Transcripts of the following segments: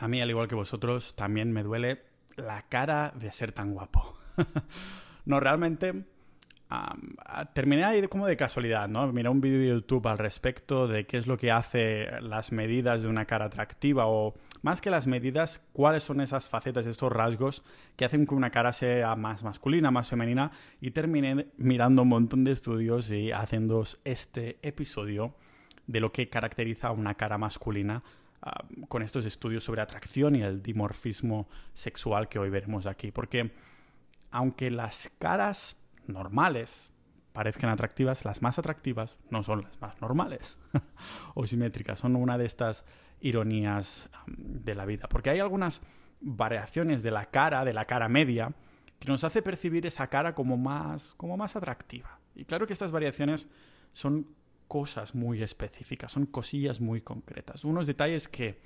A mí, al igual que vosotros, también me duele la cara de ser tan guapo. no, realmente terminé ahí como de casualidad, ¿no? Miré un vídeo de YouTube al respecto de qué es lo que hace las medidas de una cara atractiva o más que las medidas, cuáles son esas facetas, estos rasgos que hacen que una cara sea más masculina, más femenina y terminé mirando un montón de estudios y haciendo este episodio de lo que caracteriza a una cara masculina Ah, con estos estudios sobre atracción y el dimorfismo sexual que hoy veremos aquí. Porque aunque las caras normales parezcan atractivas, las más atractivas no son las más normales o simétricas. Son una de estas ironías de la vida. Porque hay algunas variaciones de la cara, de la cara media, que nos hace percibir esa cara como más, como más atractiva. Y claro que estas variaciones son cosas muy específicas, son cosillas muy concretas. Unos detalles que,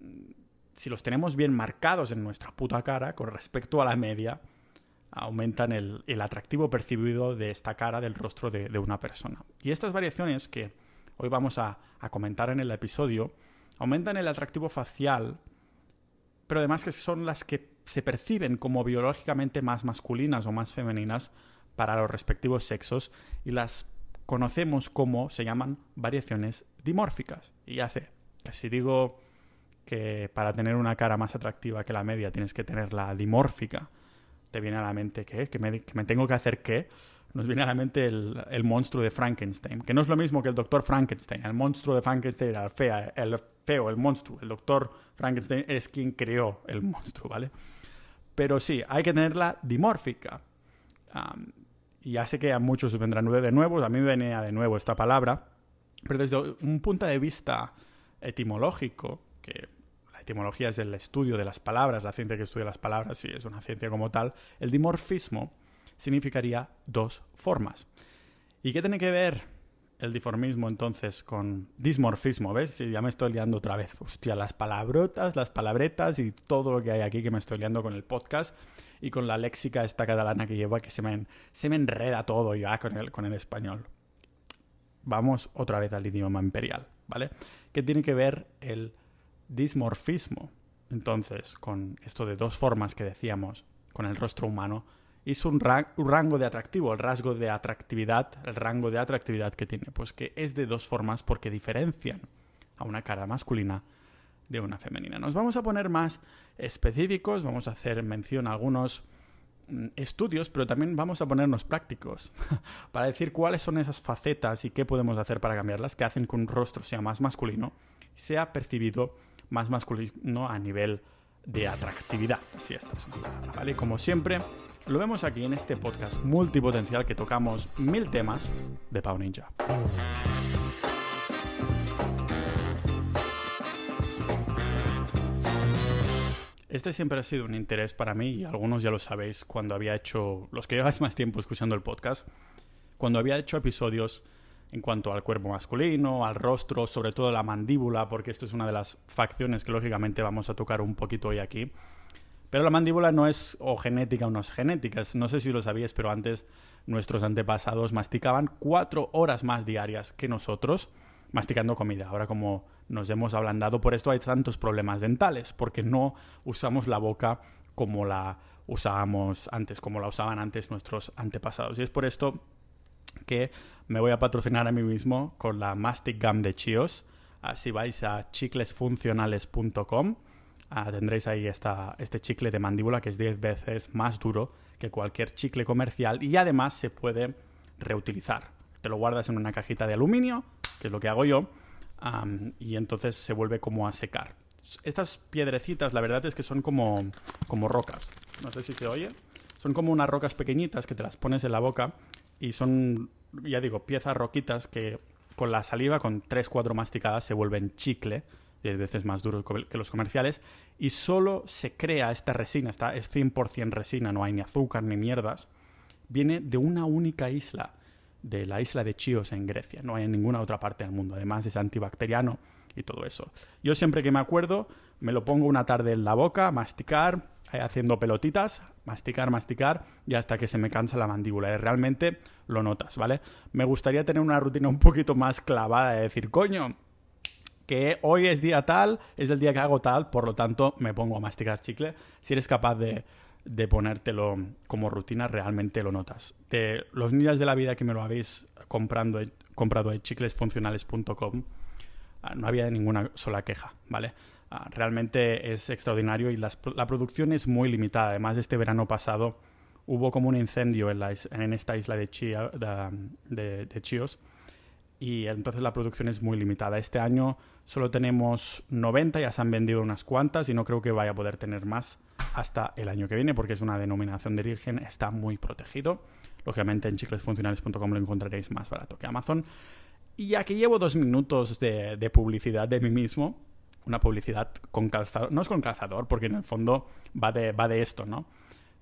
mm, si los tenemos bien marcados en nuestra puta cara con respecto a la media, aumentan el, atractivo percibido de esta cara del rostro de, una persona. Y estas variaciones que hoy vamos a comentar en el episodio, aumentan el atractivo facial, pero además que son las que se perciben como biológicamente más masculinas o más femeninas para los respectivos sexos y las conocemos como se llaman variaciones dimórficas. Y ya sé, que si digo que para tener una cara más atractiva que la media tienes que tener la dimórfica, te viene a la mente ¿qué? que me, que me tengo que hacer qué, nos viene a la mente el, monstruo de Frankenstein, que no es lo mismo que el doctor Frankenstein. El monstruo de Frankenstein era el, fea, el feo, el monstruo. El doctor Frankenstein es quien creó el monstruo, ¿vale? Pero sí, hay que tenerla dimórfica ya sé que a muchos vendrán de nuevo, a mí me venía de nuevo esta palabra, pero desde un punto de vista etimológico, que la etimología es el estudio de las palabras, la ciencia que estudia las palabras, y es una ciencia como tal, el dimorfismo significaría dos formas. ¿Y qué tiene que ver el diformismo entonces con dismorfismo? ¿Ves? Ya me estoy liando otra vez. Hostia, las palabrotas, las palabretas y todo lo que hay aquí que me estoy liando con el podcast y con la léxica esta catalana que lleva que se me, se me enreda todo ya con el, con el español. Vamos otra vez al idioma imperial, ¿vale? ¿Qué tiene que ver el dismorfismo? Entonces, con esto de dos formas que decíamos, con el rostro humano, es un, un, rango de atractivo, el rasgo de atractividad, el rango de atractividad que tiene, pues que es de dos formas porque diferencian a una cara masculina de una femenina. Nos vamos a poner más específicos, vamos a hacer mención a algunos mm, estudios, pero también vamos a ponernos prácticos para decir cuáles son esas facetas y qué podemos hacer para cambiarlas que hacen que un rostro sea más masculino sea percibido más masculino a nivel de atractividad. Así ¿vale? Como siempre, lo vemos aquí en este podcast multipotencial que tocamos mil temas de Pau Ninja. Este siempre ha sido un interés para mí y algunos ya lo sabéis cuando había hecho, los que lleváis más tiempo escuchando el podcast, cuando había hecho episodios en cuanto al cuerpo masculino, al rostro, sobre todo la mandíbula, porque esto es una de las facciones que lógicamente vamos a tocar un poquito hoy aquí. Pero la mandíbula no es o genética o no es genética. No sé si lo sabíais, pero antes nuestros antepasados masticaban cuatro horas más diarias que nosotros masticando comida. Ahora como nos hemos ablandado, por esto hay tantos problemas dentales, porque no usamos la boca como la usábamos antes, como la usaban antes nuestros antepasados. Y es por esto que me voy a patrocinar a mí mismo con la Mastic Gum de Chios. Si vais a chiclesfuncionales.com, ah, tendréis ahí este chicle de mandíbula que es 10 veces más duro que cualquier chicle comercial y además se puede reutilizar. Te lo guardas en una cajita de aluminio, que es lo que hago yo, y entonces se vuelve como a secar. Estas piedrecitas, la verdad es que son como, como rocas. No sé si se oye. Son como unas rocas pequeñitas que te las pones en la boca y son, ya digo, piezas roquitas que con la saliva, con 3-4 masticadas, se vuelven chicle, 10 veces más duro que los comerciales, y solo se crea esta resina, esta es 100% resina, no hay ni azúcar ni mierdas, viene de una única isla de la isla de Chios en Grecia. No hay en ninguna otra parte del mundo. Además es antibacteriano y todo eso. Yo siempre que me acuerdo me lo pongo una tarde en la boca, masticar, haciendo pelotitas, masticar, masticar y hasta que se me cansa la mandíbula. Realmente lo notas, ¿vale? Me gustaría tener una rutina un poquito más clavada de decir, coño, que hoy es día tal, es el día que hago tal, por lo tanto me pongo a masticar chicle. Si eres capaz de, de ponértelo como rutina, realmente lo notas. De los niños de la vida que me lo habéis comprando, comprado en chiclesfuncionales.com, ah, no había ninguna sola queja, ¿vale? Ah, realmente es extraordinario y la producción es muy limitada. Además, este verano pasado hubo como un incendio en, esta isla de, de, Chios y entonces la producción es muy limitada. Este año solo tenemos 90, ya se han vendido unas cuantas y no creo que vaya a poder tener más hasta el año que viene porque es una denominación de origen, está muy protegido. Lógicamente en chiclesfuncionales.com lo encontraréis más barato que Amazon. Y aquí llevo dos minutos de, publicidad de mí mismo, una publicidad con calzador. No es con calzador, porque en el fondo va de, va de esto, ¿no?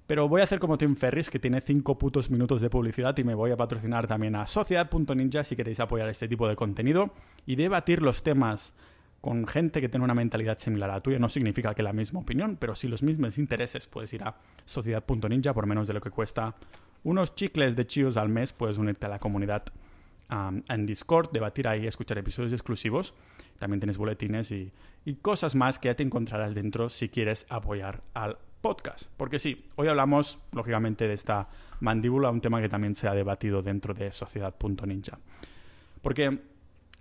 Pero voy a hacer como Tim Ferris, que tiene cinco putos minutos de publicidad y me voy a patrocinar también a Sociedad.ninja si queréis apoyar este tipo de contenido y debatir los temas con gente que tiene una mentalidad similar a la tuya. No significa que la misma opinión, pero si los mismos intereses puedes ir a Sociedad.ninja por menos de lo que cuesta unos chicles de chios al mes, puedes unirte a la comunidad en Discord, debatir ahí, escuchar episodios exclusivos. También tienes boletines y, cosas más que ya te encontrarás dentro si quieres apoyar al podcast. Porque sí, hoy hablamos, lógicamente, de esta mandíbula, un tema que también se ha debatido dentro de Sociedad.ninja. Porque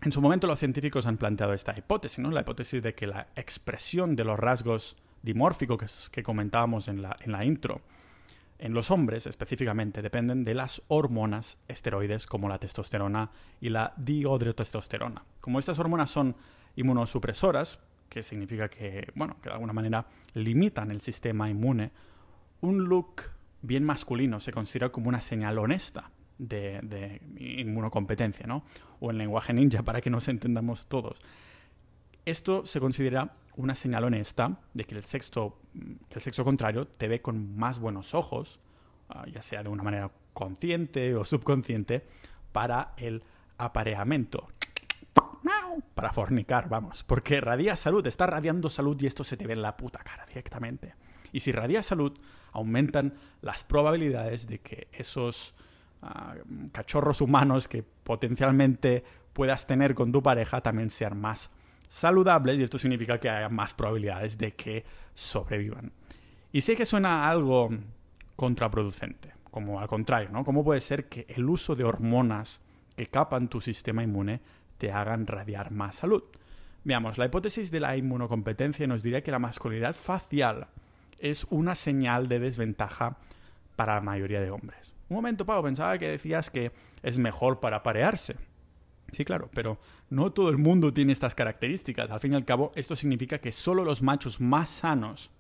en su momento los científicos han planteado esta hipótesis, ¿no? La hipótesis de que la expresión de los rasgos dimórficos que, comentábamos en la, intro en los hombres específicamente dependen de las hormonas esteroides como la testosterona y la dihidrotestosterona. Como estas hormonas son inmunosupresoras, que significa que, bueno, que de alguna manera limitan el sistema inmune, un look bien masculino se considera como una señal honesta de, inmunocompetencia, ¿no? O en lenguaje ninja, para que nos entendamos todos. Esto se considera una señal honesta de que el sexo, que el sexo contrario te ve con más buenos ojos, ah, ya sea de una manera consciente o subconsciente, para el apareamiento. Para fornicar, vamos. Porque radia salud, está radiando salud y esto se te ve en la puta cara directamente. Y si radia salud, aumentan las probabilidades de que esos ah, cachorros humanos que potencialmente puedas tener con tu pareja también sean más saludables y esto significa que haya más probabilidades de que sobrevivan. Y sé que suena algo contraproducente, como al contrario, ¿no? ¿Cómo puede ser que el uso de hormonas que capan tu sistema inmune te hagan radiar más salud? Veamos, la hipótesis de la inmunocompetencia nos diría que la masculinidad facial es una señal de desventaja para la mayoría de hombres. Un momento, Pau, pensaba que decías que es mejor para parearse. Sí, claro, pero no todo el mundo tiene estas características. Al fin y al cabo, esto significa que solo los machos más sanos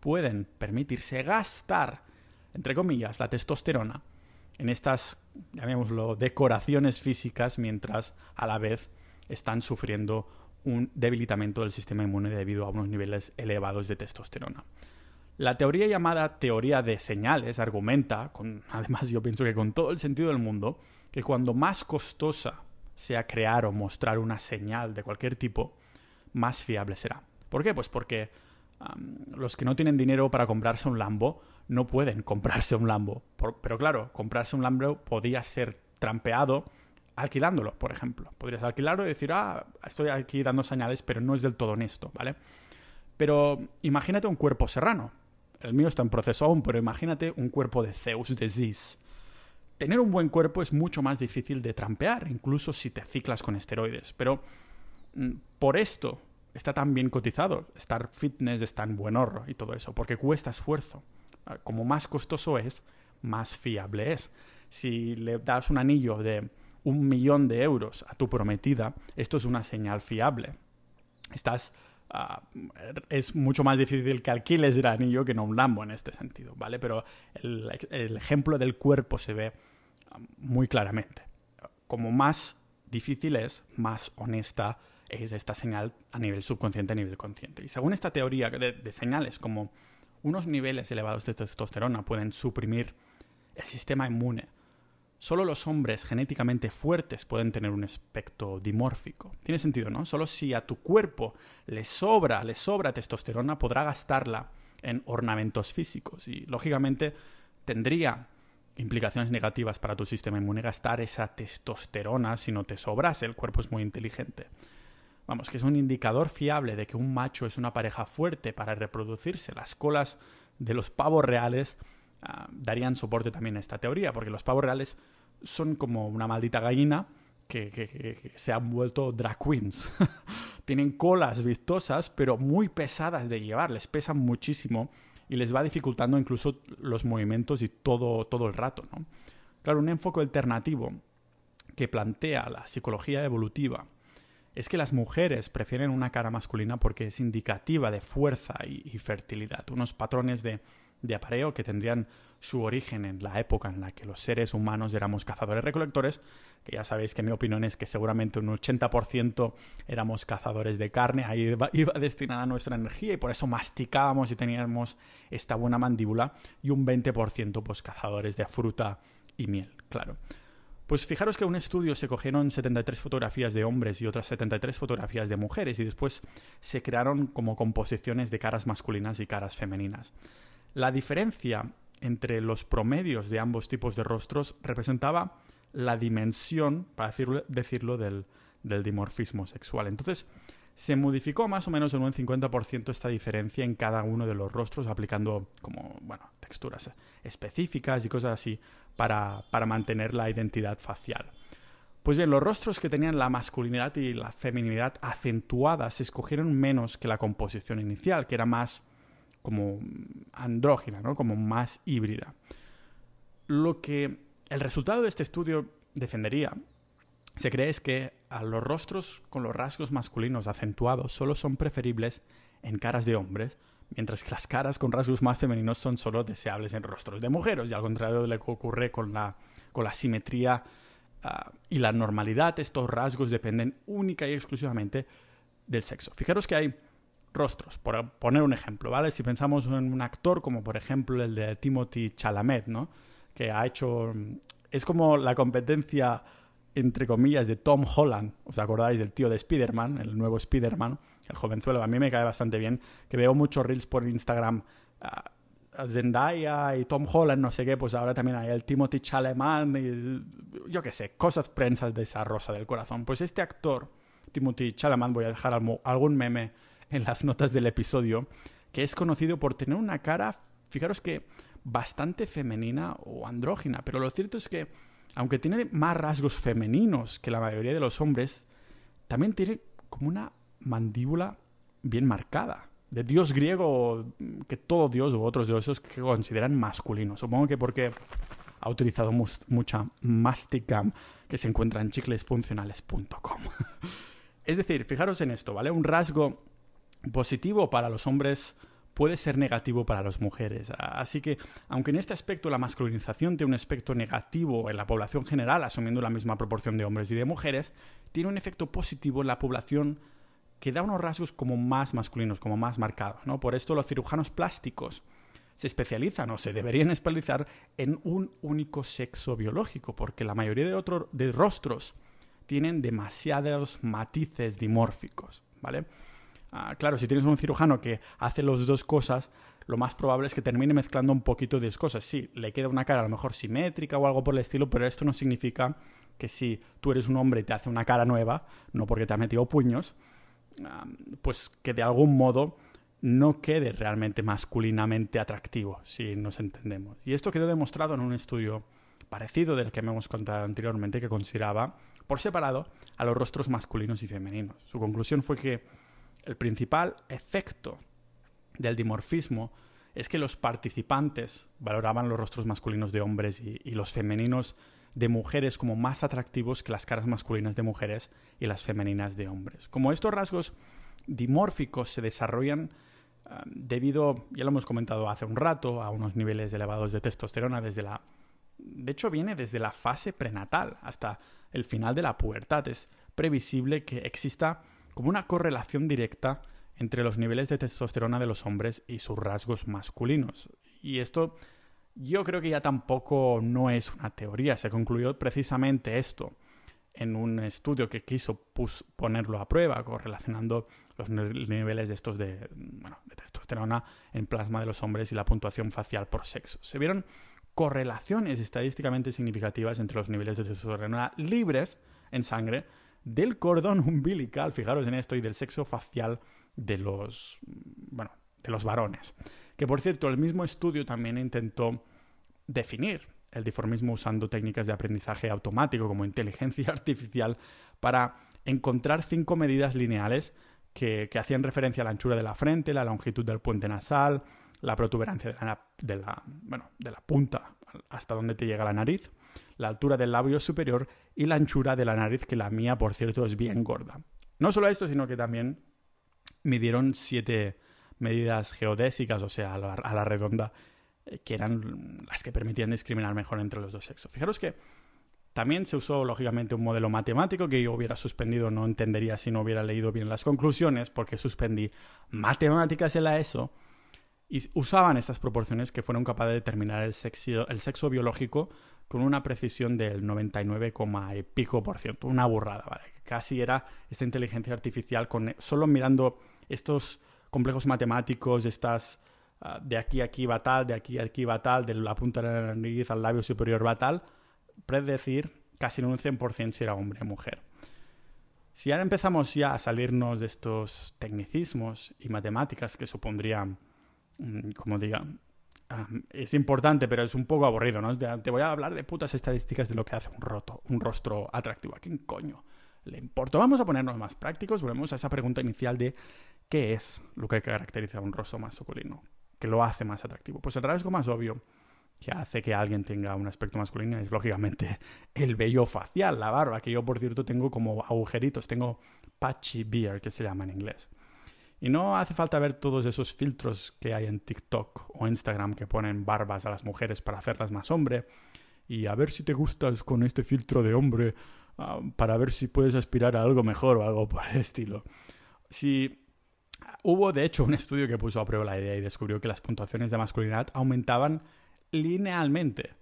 pueden permitirse gastar, entre comillas, la testosterona en estas, llamémoslo, decoraciones físicas mientras a la vez están sufriendo un debilitamiento del sistema inmune debido a unos niveles elevados de testosterona. La teoría llamada teoría de señales argumenta, además yo pienso que con todo el sentido del mundo, que cuando más costosa sea crear o mostrar una señal de cualquier tipo, más fiable será. ¿Por qué? Pues porque los que no tienen dinero para comprarse un Lambo no pueden comprarse un Lambo. pero claro, comprarse un Lambo podría ser trampeado alquilándolo, por ejemplo. Podrías alquilarlo y decir, ah, estoy aquí dando señales, pero no es del todo honesto, ¿vale? Pero imagínate un cuerpo serrano. El mío está en proceso aún, pero imagínate un cuerpo de Zeus, de Zeus tener un buen cuerpo es mucho más difícil de trampear, incluso si te ciclas con esteroides. Pero mm, por esto está tan bien cotizado. Estar fitness está en buen horro y todo eso, porque cuesta esfuerzo. Ah, como más costoso es, más fiable es. Si le das un anillo de un millón de euros a tu prometida, esto es una señal fiable. Estás ah, es mucho más difícil que alquiles el anillo que no un Lambo en este sentido, ¿vale? Pero el, el, ejemplo del cuerpo se ve muy claramente. Como más difícil es, más honesta es esta señal a nivel subconsciente, a nivel consciente. Y según esta teoría de, señales, como unos niveles elevados de testosterona pueden suprimir el sistema inmune, solo los hombres genéticamente fuertes pueden tener un aspecto dimórfico. Tiene sentido, ¿no? Solo si a tu cuerpo le sobra, le sobra testosterona, podrá gastarla en ornamentos físicos. Y lógicamente tendría implicaciones negativas para tu sistema inmune gastar esa testosterona si no te sobrase. El cuerpo es muy inteligente. vamos, que es un indicador fiable de que un macho es una pareja fuerte para reproducirse, las colas de los pavos reales ah, darían soporte también a esta teoría, porque los pavos reales son como una maldita gallina que, se han vuelto drag queens. Tienen colas vistosas, pero muy pesadas de llevar, les pesan muchísimo y les va dificultando incluso los movimientos y todo, todo el rato. ¿no? Claro, un enfoque alternativo que plantea la psicología evolutiva es que las mujeres prefieren una cara masculina porque es indicativa de fuerza y, fertilidad, unos patrones de, de apareo que tendrían su origen en la época en la que los seres humanos éramos cazadores-recolectores, que ya sabéis que mi opinión es que seguramente un 80% éramos cazadores de carne, ahí iba, destinada nuestra energía y por eso masticábamos y teníamos esta buena mandíbula, y un 20% pues cazadores de fruta y miel, claro. Pues fijaros que en un estudio se cogieron 73 fotografías de hombres y otras 73 fotografías de mujeres y después se crearon como composiciones de caras masculinas y caras femeninas. La diferencia entre los promedios de ambos tipos de rostros representaba la dimensión, para decirlo, del, dimorfismo sexual. Entonces, se modificó más o menos en un 50% esta diferencia en cada uno de los rostros, aplicando como, bueno, texturas específicas y cosas así para, para mantener la identidad facial. Pues bien, los rostros que tenían la masculinidad y la feminidad acentuadas se escogieron menos que la composición inicial, que era más como andrógina, ¿no? como más híbrida. Lo que el resultado de este estudio defendería, se cree es que a los rostros con los rasgos masculinos acentuados solo son preferibles en caras de hombres, mientras que las caras con rasgos más femeninos son solo deseables en rostros de mujeres, y al contrario de lo que ocurre con la, con la simetría ah, y la normalidad, estos rasgos dependen única y exclusivamente del sexo. Fijaros que hay rostros, por poner un ejemplo, ¿vale? Si pensamos en un actor como por ejemplo el de Timothy Chalamet, ¿no? Que ha hecho... Es como la competencia, entre comillas, de Tom Holland. ¿Os acordáis del tío de Spider-Man, el nuevo Spider-Man? El jovenzuelo, a mí me cae bastante bien, que veo muchos reels por Instagram. a Zendaya y Tom Holland, no sé qué, pues ahora también hay el Timothy Chalamet y yo qué sé, cosas prensas de esa rosa del corazón. Pues este actor, Timothy Chalamet, voy a dejar algún meme en las notas del episodio, que es conocido por tener una cara, fijaros que bastante femenina o andrógina, pero lo cierto es que, aunque tiene más rasgos femeninos que la mayoría de los hombres, también tiene como una mandíbula bien marcada. De dios griego, que todo dios u otros dioses que consideran masculinos. Supongo que porque ha utilizado mucha Masticam que se encuentra en chiclesfuncionales.com. es decir, fijaros en esto, ¿vale? Un rasgo positivo para los hombres puede ser negativo para las mujeres. Así que, aunque en este aspecto la masculinización tiene un aspecto negativo en la población general, asumiendo la misma proporción de hombres y de mujeres, tiene un efecto positivo en la población que da unos rasgos como más masculinos, como más marcados. ¿no? Por esto los cirujanos plásticos se especializan o se deberían especializar en un único sexo biológico, porque la mayoría de, otros de rostros tienen demasiados matices dimórficos, ¿vale? Ah, claro, si tienes un cirujano que hace las dos cosas, lo más probable es que termine mezclando un poquito de cosas. Sí, le queda una cara a lo mejor simétrica o algo por el estilo, pero esto no significa que si tú eres un hombre y te hace una cara nueva, no porque te ha metido puños, ah, pues que de algún modo no quede realmente masculinamente atractivo, si nos entendemos. Y esto quedó demostrado en un estudio parecido del que me hemos contado anteriormente, que consideraba por separado a los rostros masculinos y femeninos. Su conclusión fue que el principal efecto del dimorfismo es que los participantes valoraban los rostros masculinos de hombres y, los femeninos de mujeres como más atractivos que las caras masculinas de mujeres y las femeninas de hombres. Como estos rasgos dimórficos se desarrollan ah, debido, ya lo hemos comentado hace un rato, a unos niveles elevados de testosterona desde la... De hecho, viene desde la fase prenatal hasta el final de la pubertad. Es previsible que exista como una correlación directa entre los niveles de testosterona de los hombres y sus rasgos masculinos. Y esto yo creo que ya tampoco no es una teoría, se concluyó precisamente esto en un estudio que quiso ponerlo a prueba, correlacionando los niveles de estos de, de testosterona en plasma de los hombres y la puntuación facial por sexo. Se vieron correlaciones estadísticamente significativas entre los niveles de testosterona libres en sangre del cordón umbilical, fijaros en esto, y del sexo facial de los, bueno, de los varones. Que por cierto, el mismo estudio también intentó definir el diformismo usando técnicas de aprendizaje automático como inteligencia artificial para encontrar cinco medidas lineales que, hacían referencia a la anchura de la frente, la longitud del puente nasal, la protuberancia de la, bueno, de la punta hasta donde te llega la nariz, la altura del labio superior y la anchura de la nariz, que la mía, por cierto, es bien gorda. No solo esto, sino que también midieron siete medidas geodésicas, o sea, a la, redonda, eh, que eran las que permitían discriminar mejor entre los dos sexos. Fijaros que también se usó, lógicamente, un modelo matemático que yo hubiera suspendido, no entendería si no hubiera leído bien las conclusiones, porque suspendí matemáticas en la ESO, y usaban estas proporciones que fueron capaces de determinar el sexo, el sexo biológico con una precisión del 99, y pico por ciento. Una burrada, ¿vale? Casi era esta inteligencia artificial con solo mirando estos complejos matemáticos, estas ah, de aquí a aquí va tal, de aquí a aquí va tal, de la punta de la nariz al labio superior va tal, predecir casi en un 100% si era hombre o mujer. Si ahora empezamos ya a salirnos de estos tecnicismos y matemáticas que supondrían Mm, como diga, es importante, pero es un poco aburrido, ¿no? Te voy a hablar de putas estadísticas de lo que hace un, roto, un rostro atractivo. ¿A quién coño le importa? Vamos a ponernos más prácticos, volvemos a esa pregunta inicial de ¿qué es lo que caracteriza a un rostro masculino? ¿Qué lo hace más atractivo? Pues el rasgo más obvio que hace que alguien tenga un aspecto masculino es lógicamente el vello facial, la barba, que yo por cierto tengo como agujeritos, tengo patchy beard, que se llama en inglés. Y no hace falta ver todos esos filtros que hay en TikTok o Instagram que ponen barbas a las mujeres para hacerlas más hombre. Y a ver si te gustas con este filtro de hombre ah, para ver si puedes aspirar a algo mejor o algo por el estilo. Si hubo de hecho un estudio que puso a prueba la idea y descubrió que las puntuaciones de masculinidad aumentaban linealmente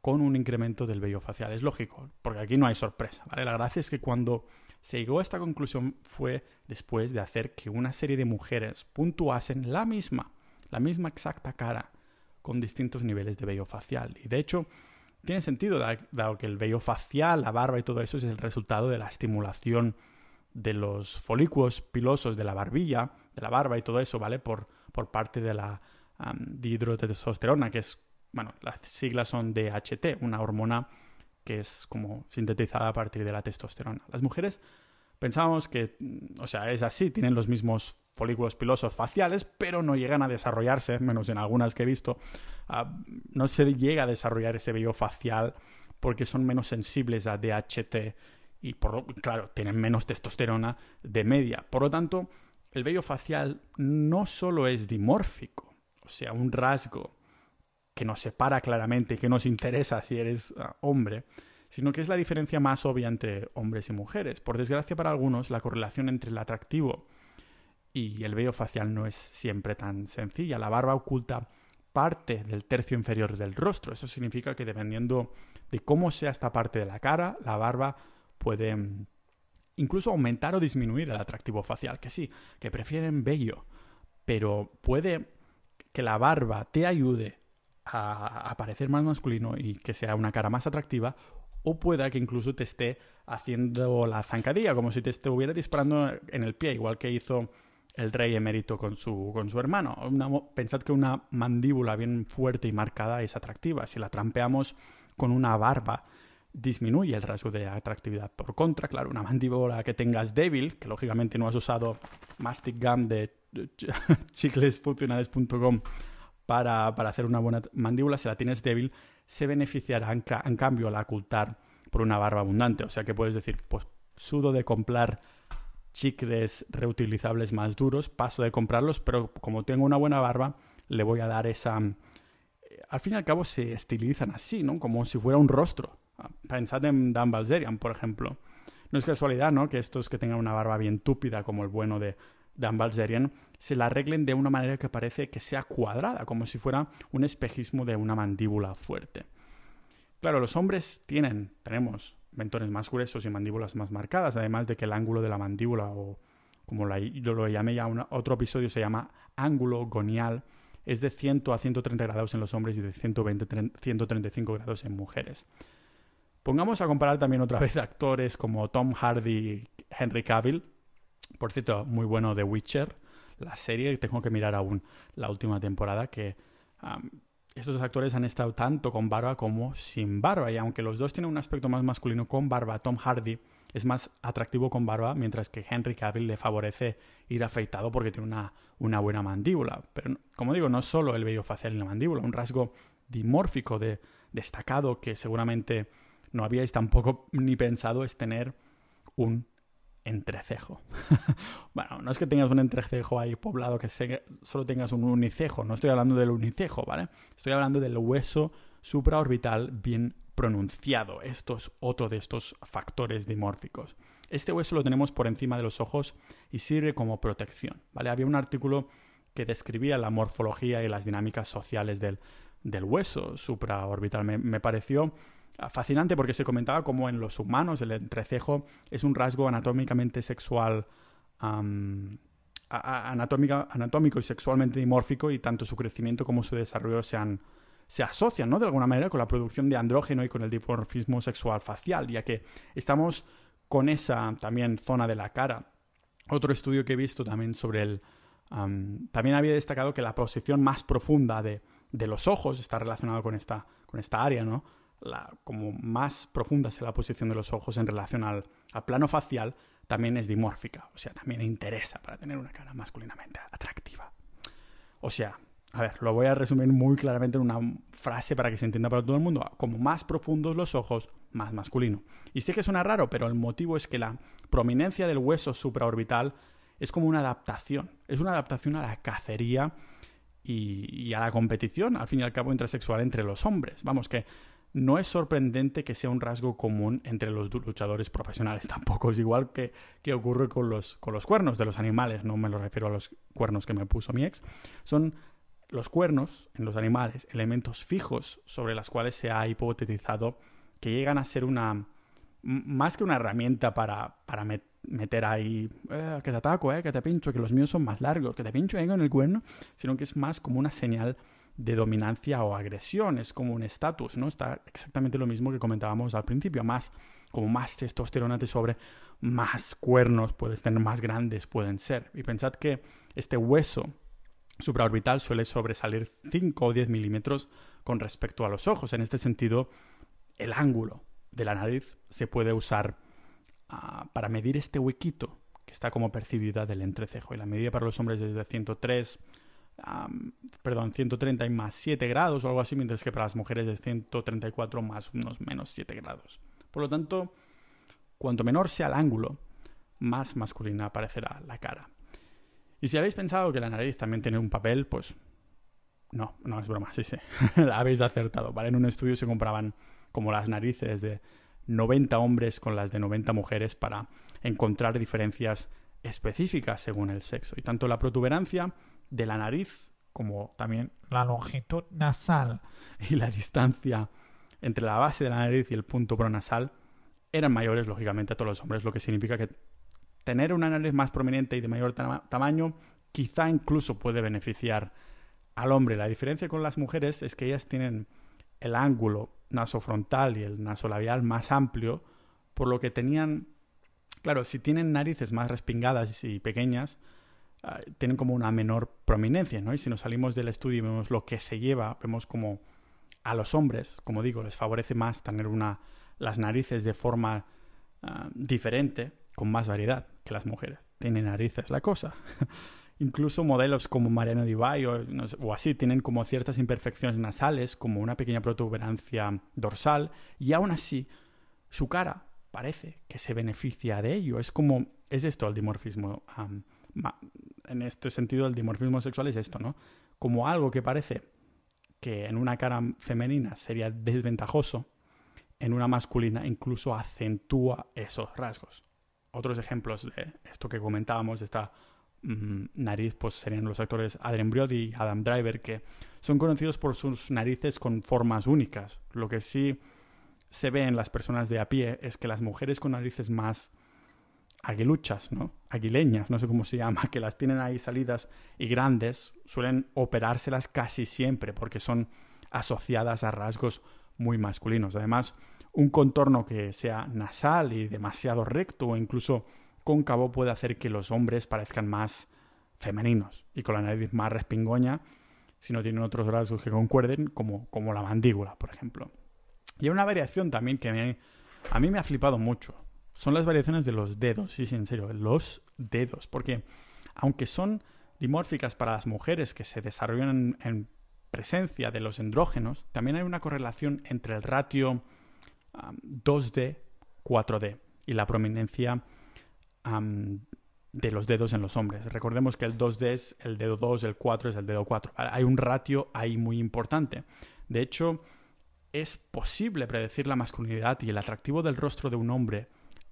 con un incremento del vello facial. Es lógico, porque aquí no hay sorpresa, ¿vale? La gracia es que cuando se llegó a esta conclusión fue después de hacer que una serie de mujeres puntuasen la misma, la misma exacta cara, con distintos niveles de vello facial. Y de hecho, tiene sentido, dado que el vello facial, la barba y todo eso es el resultado de la estimulación de los folículos pilosos de la barbilla, de la barba y todo eso, ¿vale? Por, por parte de la um, dihidrotestosterona, que es, bueno, las siglas son DHT, una hormona que es como sintetizada a partir de la testosterona. Las mujeres pensábamos que, mm, o sea, es así, tienen los mismos folículos pilosos faciales, pero no llegan a desarrollarse, menos en algunas que he visto, ah, no se llega a desarrollar ese vello facial porque son menos sensibles a DHT y, por, claro, tienen menos testosterona de media. Por lo tanto, el vello facial no solo es dimórfico, o sea, un rasgo que nos separa claramente y que nos interesa si eres ah, hombre, sino que es la diferencia más obvia entre hombres y mujeres. Por desgracia para algunos, la correlación entre el atractivo y el vello facial no es siempre tan sencilla. La barba oculta parte del tercio inferior del rostro. Eso significa que dependiendo de cómo sea esta parte de la cara, la barba puede mm, incluso aumentar o disminuir el atractivo facial. Que sí, que prefieren vello, pero puede que la barba te ayude a, parecer más masculino y que sea una cara más atractiva, o pueda que incluso te esté haciendo la zancadilla, como si te estuviera disparando en el pie, igual que hizo el rey emérito con su, con su hermano. pensad que una mandíbula bien fuerte y marcada es atractiva. Si la trampeamos con una barba, disminuye el rasgo de atractividad. Por contra, claro, una mandíbula que tengas débil, que lógicamente no has usado Mastic Gum de chiclesfuncionales.com para, hacer una buena mandíbula, si la tienes débil, se beneficiará en, cambio al ocultar por una barba abundante. O sea que puedes decir, pues sudo de comprar chicles reutilizables más duros, paso de comprarlos, pero como tengo una buena barba, le voy a dar esa... Al fin y al cabo se estilizan así, ¿no? Como si fuera un rostro. Ah, pensad en Dan Balzerian, por ejemplo. No es casualidad, ¿no? Que estos que tengan una barba bien túpida, como el bueno de Dan Balzerian, se la arreglen de una manera que parece que sea cuadrada, como si fuera un espejismo de una mandíbula fuerte. Claro, los hombres tienen, tenemos mentones más gruesos y mandíbulas más marcadas, además de que el ángulo de la mandíbula, o como yo lo llamé ya en otro episodio, se llama ángulo gonial, es de 100 a 130 grados en los hombres y de 120 a 135 grados en mujeres. Pongamos a comparar también otra vez actores como Tom Hardy Henry Cavill. Por cierto, muy bueno The Witcher, la serie, tengo que mirar aún la última temporada, que estos actores han estado tanto con barba como sin barba. Y aunque los dos tienen un aspecto más masculino con barba, Tom Hardy es más atractivo con barba, mientras que Henry Cavill le favorece ir afeitado porque tiene una, una buena mandíbula. Pero, como digo, no solo el vello facial y la mandíbula, un rasgo dimórfico de, destacado que seguramente no habíais tampoco ni pensado es tener un entrecejo. bueno, no es que tengas un entrecejo ahí poblado, que solo tengas un unicejo, no estoy hablando del unicejo, ¿vale? Estoy hablando del hueso supraorbital bien pronunciado. Esto es otro de estos factores dimórficos. Este hueso lo tenemos por encima de los ojos y sirve como protección, ¿vale? Había un artículo que describía la morfología y las dinámicas sociales del, del hueso supraorbital. me pareció fascinante porque se comentaba como en los humanos el entrecejo es un rasgo anatómicamente sexual, anatómico y sexualmente dimórfico y tanto su crecimiento como su desarrollo se, se asocian, ¿no? De alguna manera con la producción de andrógeno y con el dimorfismo sexual facial, ya que estamos con esa también zona de la cara. Otro estudio que he visto también sobre el... también había destacado que la posición más profunda de, de los ojos está relacionada con esta, con esta área, ¿no? La, como más profunda sea la posición de los ojos en relación al, plano facial, también es dimórfica. O sea, también interesa para tener una cara masculinamente atractiva. O sea, a ver, lo voy a resumir muy claramente en una frase para que se entienda para todo el mundo. Como más profundos los ojos, más masculino. Y sé que suena raro, pero el motivo es que la prominencia del hueso supraorbital es como una adaptación. Es una adaptación a la cacería y, y, a la competición, al fin y al cabo, intrasexual entre los hombres. Vamos, que no es sorprendente que sea un rasgo común entre los luchadores profesionales. Tampoco es igual que, que ocurre con los, con los cuernos de los animales. No me lo refiero a los cuernos que me puso mi ex. Son los cuernos en los animales, elementos fijos sobre las cuales se ha hipotetizado que llegan a ser una más que una herramienta para, para meter ahí eh, que te ataco, eh, que te pincho, que los míos son más largos, que te pincho en el cuerno, sino que es más como una señal de dominancia o agresión, es como un estatus, ¿no? Está exactamente lo mismo que comentábamos al principio, más como más testosterona te sobre, más cuernos puedes tener, más grandes pueden ser. Y pensad que este hueso supraorbital suele sobresalir 5 o 10 milímetros con respecto a los ojos. En este sentido, el ángulo de la nariz se puede usar ah, para medir este huequito que está como percibida del entrecejo. Y la medida para los hombres es de 103 perdón, 130 y más 7 grados o algo así, mientras que para las mujeres es 134 más unos menos 7 grados. Por lo tanto, cuanto menor sea el ángulo, más masculina aparecerá la cara. Y si habéis pensado que la nariz también tiene un papel, pues no, no es broma, sí, sí, la habéis acertado. ¿vale? En un estudio se compraban como las narices de 90 hombres con las de 90 mujeres para encontrar diferencias específicas según el sexo. Y tanto la protuberancia de la nariz, como también la longitud nasal y la distancia entre la base de la nariz y el punto pronasal eran mayores, lógicamente, a todos los hombres, lo que significa que tener una nariz más prominente y de mayor tamaño quizá incluso puede beneficiar al hombre. La diferencia con las mujeres es que ellas tienen el ángulo nasofrontal y el nasolabial más amplio, por lo que tenían, claro, si tienen narices más respingadas y pequeñas, Ah, tienen como una menor prominencia, ¿no? Y si nos salimos del estudio y vemos lo que se lleva, vemos como a los hombres, como digo, les favorece más tener una, las narices de forma ah, diferente, con más variedad que las mujeres. Tienen narices la cosa. Incluso modelos como Mariano Di o, o, así tienen como ciertas imperfecciones nasales, como una pequeña protuberancia dorsal, y aún así su cara parece que se beneficia de ello. Es como, es esto el dimorfismo en este sentido el dimorfismo sexual es esto, ¿no? Como algo que parece que en una cara femenina sería desventajoso, en una masculina incluso acentúa esos rasgos. Otros ejemplos de esto que comentábamos, de esta mm, nariz, pues serían los actores Adrien Brody y Adam Driver, que son conocidos por sus narices con formas únicas. Lo que sí se ve en las personas de a pie es que las mujeres con narices más aguiluchas, ¿no? Aguileñas, no sé cómo se llama, que las tienen ahí salidas y grandes, suelen operárselas casi siempre porque son asociadas a rasgos muy masculinos. Además, Un contorno que sea nasal y demasiado recto o incluso cóncavo puede hacer que los hombres parezcan más femeninos y con la nariz más respingoña si no tienen otros rasgos que concuerden, como, como la mandíbula, por ejemplo. Y hay una variación también que a mí me ha flipado mucho. Son las variaciones de los dedos, sí, sí, en serio, los dedos. Porque aunque son dimórficas para las mujeres que se desarrollan en, presencia de los andrógenos, también hay una correlación entre el ratio 2D, 4D y la prominencia de los dedos en los hombres. Recordemos que el 2D es el dedo 2, el 4 es el dedo 4. Hay un ratio ahí muy importante. De hecho, es posible predecir la masculinidad y el atractivo del rostro de un hombre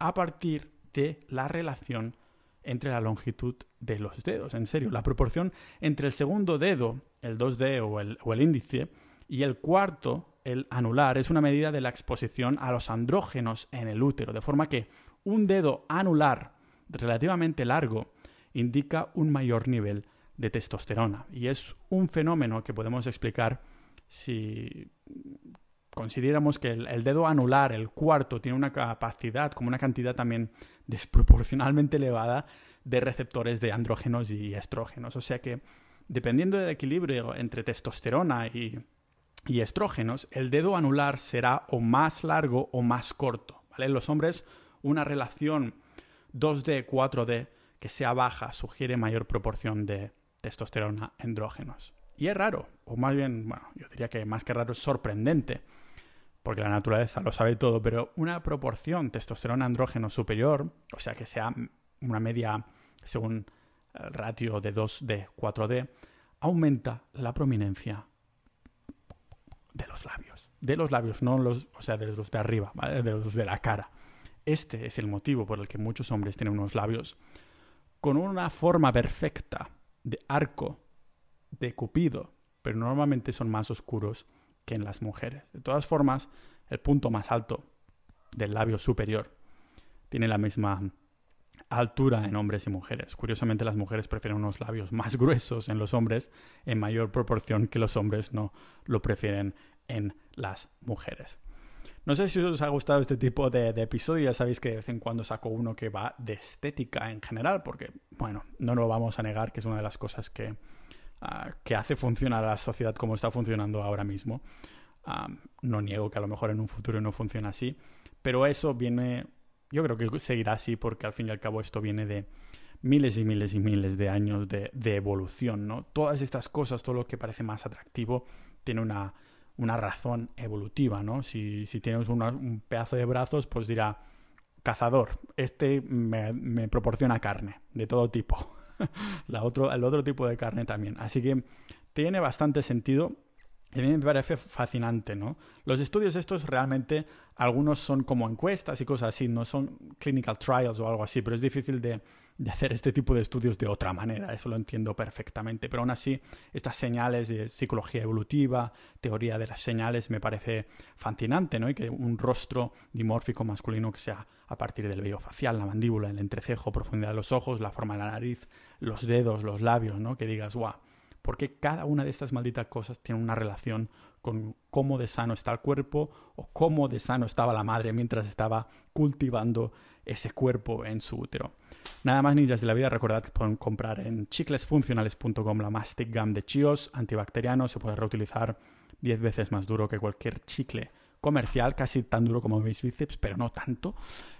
a partir de la relación entre la longitud de los dedos. En serio, la proporción entre el segundo dedo, el 2D o el, o el índice, y el cuarto, el anular, es una medida de la exposición a los andrógenos en el útero, de forma que un dedo anular relativamente largo indica un mayor nivel de testosterona. Y es un fenómeno que podemos explicar si consideramos que el, dedo anular, el cuarto, tiene una capacidad, como una cantidad también desproporcionalmente elevada de receptores de andrógenos y estrógenos. O sea que, dependiendo del equilibrio entre testosterona y, y estrógenos, el dedo anular será o más largo o más corto. ¿vale? En los hombres, una relación 2D, 4D que sea baja sugiere mayor proporción de testosterona andrógenos. Y es raro, o más bien, bueno, yo diría que más que raro es sorprendente, porque la naturaleza lo sabe todo, pero una proporción testosterona andrógeno superior, o sea que sea una media según el ratio de 2D, 4D, aumenta la prominencia de los labios. De los labios, no los, o sea, de los de arriba, ¿vale? De los de la cara. Este es el motivo por el que muchos hombres tienen unos labios con una forma perfecta de arco, de cupido, pero normalmente son más oscuros que en las mujeres. De todas formas, el punto más alto del labio superior tiene la misma altura en hombres y mujeres. Curiosamente, las mujeres prefieren unos labios más gruesos en los hombres en mayor proporción que los hombres no lo prefieren en las mujeres. No sé si os ha gustado este tipo de, episodio, ya sabéis que de vez en cuando saco uno que va de estética en general, porque, bueno, no lo vamos a negar que es una de las cosas que, ah, que hace funcionar a la sociedad como está funcionando ahora mismo. Ah, no niego que a lo mejor en un futuro no funcione así, pero eso viene, yo creo que seguirá así porque al fin y al cabo esto viene de miles y miles y miles de años de, evolución, ¿no? Todas estas cosas, todo lo que parece más atractivo, tiene una una razón evolutiva, ¿no? Si, si tienes un pedazo de brazos, pues dirá, cazador, este me, proporciona carne, de todo tipo. La otro, el otro tipo de carne también. Así que tiene bastante sentido y a mí me parece fascinante, ¿no? Los estudios estos realmente, algunos son como encuestas y cosas así, no son clinical trials o algo así, pero es difícil de, de hacer este tipo de estudios de otra manera, eso lo entiendo perfectamente, pero aún así estas señales de psicología evolutiva, teoría de las señales, me parece fascinante, ¿no? Y que un rostro dimórfico masculino que sea a partir del vello facial, la mandíbula, el entrecejo, profundidad de los ojos, la forma de la nariz, los dedos, los labios, ¿no? Que digas, guau, porque cada una de estas malditas cosas tiene una relación con cómo de sano está el cuerpo o cómo de sano estaba la madre mientras estaba cultivando ese cuerpo en su útero. Nada más ninjas de la vida, recordad que pueden comprar en chiclesfuncionales.com la Mastic Gum de Chios, antibacteriano, se puede reutilizar 10 veces más duro que cualquier chicle comercial, casi tan duro como mis bíceps, pero no tanto.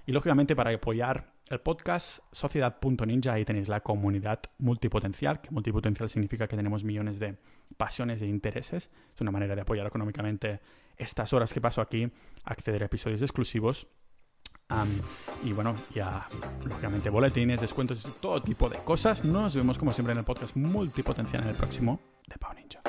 Y lógicamente para apoyar el podcast, sociedad.ninja, ahí tenéis la comunidad multipotencial, que multipotencial significa que tenemos millones de pasiones e intereses. Es una manera de apoyar económicamente estas horas que paso aquí, acceder a episodios exclusivos y bueno, ya lógicamente boletines, descuentos, todo tipo de cosas. Nos vemos como siempre en el podcast multipotencial en el próximo de Pau Ninja.